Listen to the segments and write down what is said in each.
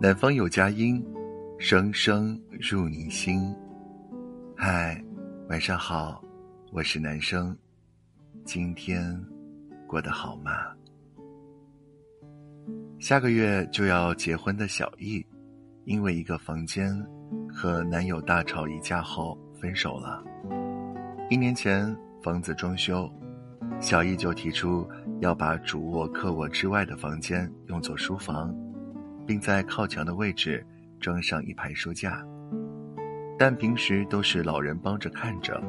南方有佳音，声声入你心。嗨，晚上好，我是男生，今天过得好吗？下个月就要结婚的小易，因为一个房间和男友大吵一架后分手了。一年前房子装修，小易就提出要把主卧、客卧之外的房间用作书房。并在靠墙的位置装上一排书架，但平时都是老人帮着看着。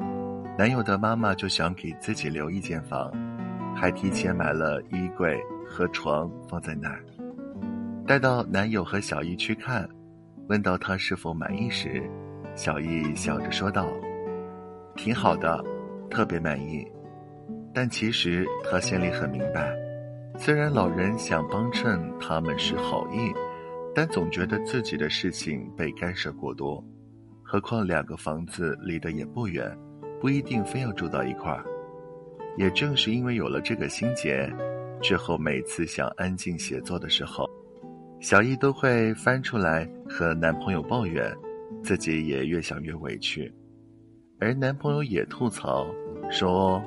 男友的妈妈就想给自己留一间房，还提前买了衣柜和床放在那儿。待到男友和小易去看，问到他是否满意时，小易笑着说道：“挺好的，特别满意。”但其实他心里很明白，虽然老人想帮衬他们是好意。但总觉得自己的事情被干涉过多，何况两个房子离得也不远，不一定非要住到一块儿。也正是因为有了这个心结，之后每次想安静写作的时候，小易都会翻出来和男朋友抱怨，自己也越想越委屈，而男朋友也吐槽说：“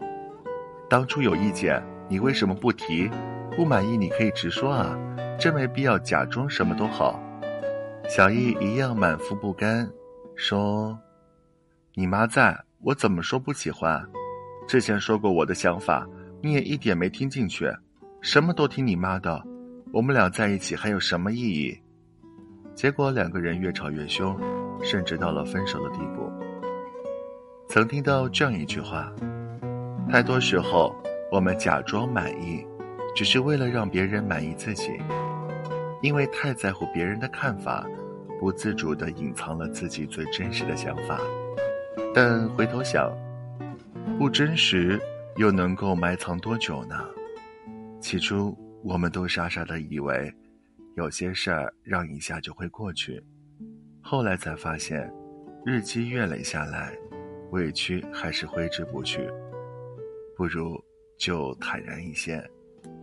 当初有意见，你为什么不提？不满意你可以直说啊。”真没必要假装什么都好，小易一样满腹不甘，说：“你妈在，我怎么说不喜欢？之前说过我的想法，你也一点没听进去，什么都听你妈的，我们俩在一起还有什么意义？”结果两个人越吵越凶，甚至到了分手的地步。曾听到这样一句话：“太多时候，我们假装满意，只是为了让别人满意自己。”因为太在乎别人的看法，不自主地隐藏了自己最真实的想法。但回头想，不真实又能够埋藏多久呢？起初我们都傻傻的以为，有些事儿让一下就会过去，后来才发现，日积月累下来，委屈还是挥之不去。不如就坦然一些，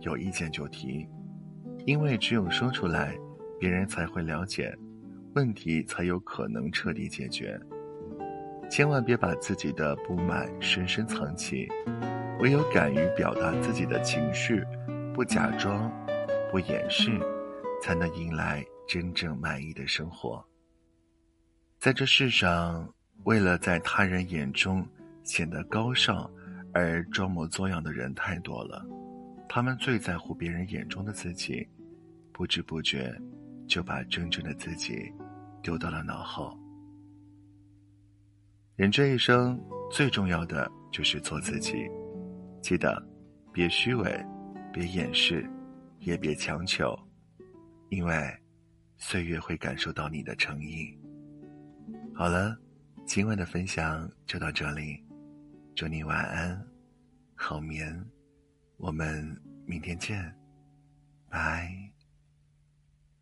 有意见就提。因为只有说出来，别人才会了解，问题才有可能彻底解决。千万别把自己的不满深深藏起，唯有敢于表达自己的情绪，不假装，不掩饰，才能迎来真正满意的生活。在这世上，为了在他人眼中显得高尚而装模作样的人太多了。他们最在乎别人眼中的自己，不知不觉就把真正的自己丢到了脑后。人这一生最重要的就是做自己，记得别虚伪，别掩饰，也别强求，因为岁月会感受到你的诚意。好了，今晚的分享就到这里，祝你晚安，好眠。我们明天见，拜。